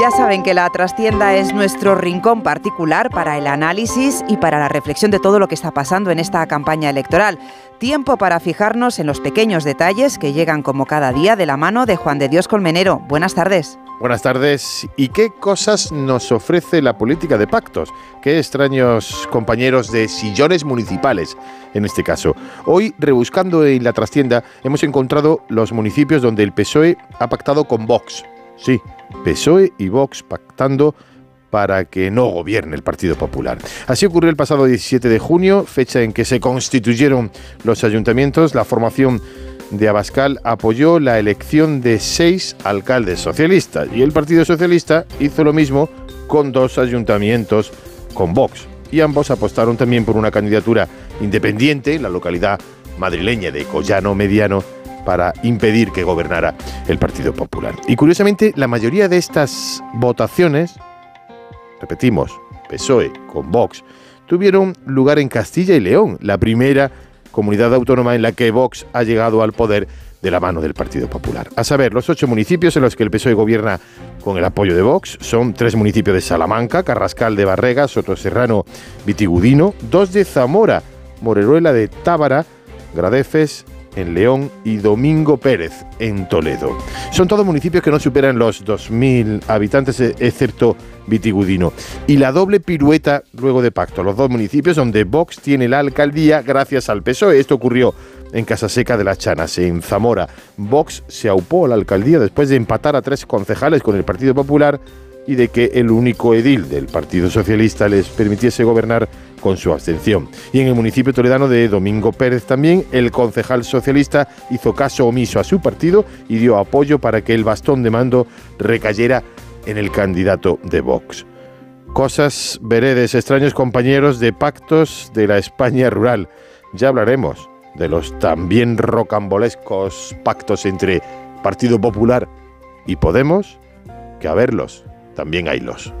Ya saben que la trastienda es nuestro rincón particular para el análisis y para la reflexión de todo lo que está pasando en esta campaña electoral. Tiempo para fijarnos en los pequeños detalles que llegan como cada día de la mano de Juan de Dios Colmenero. Buenas tardes. Buenas tardes. ¿Y qué cosas nos ofrece la política de pactos? Qué extraños compañeros de sillones municipales, en este caso. Hoy, rebuscando en la trastienda, hemos encontrado los municipios donde el PSOE ha pactado con Vox. Sí, PSOE y Vox pactando para que no gobierne el Partido Popular. Así ocurrió el pasado 17 de junio, fecha en que se constituyeron los ayuntamientos. La formación de Abascal apoyó la elección de seis alcaldes socialistas y el Partido Socialista hizo lo mismo con dos ayuntamientos con Vox. Y ambos apostaron también por una candidatura independiente en la localidad madrileña de Collano Mediano para impedir que gobernara el Partido Popular. Y curiosamente, la mayoría de estas votaciones, repetimos, PSOE con Vox, tuvieron lugar en Castilla y León, la primera comunidad autónoma en la que Vox ha llegado al poder de la mano del Partido Popular. A saber, los ocho municipios en los que el PSOE gobierna con el apoyo de Vox son tres municipios de Salamanca, Carrascal de Barrega, Soto Serrano, Vitigudino, dos de Zamora, Moreruela de Tábara, Gradefes en León y Domingo Pérez en Toledo. Son todos municipios que no superan los 2.000 habitantes, e- excepto Vitigudino. Y la doble pirueta luego de pacto. Los dos municipios donde Vox tiene la alcaldía gracias al PSOE. Esto ocurrió en Casaseca de las Chanas, en Zamora. Vox se aupó a la alcaldía después de empatar a tres concejales con el Partido Popular y de que el único edil del Partido Socialista les permitiese gobernar con su abstención. Y en el municipio toledano de Domingo Pérez también, el concejal socialista hizo caso omiso a su partido y dio apoyo para que el bastón de mando recayera en el candidato de Vox. Cosas veredes, extraños compañeros de pactos de la España rural. Ya hablaremos de los también rocambolescos pactos entre Partido Popular y Podemos, que a verlos también haylos.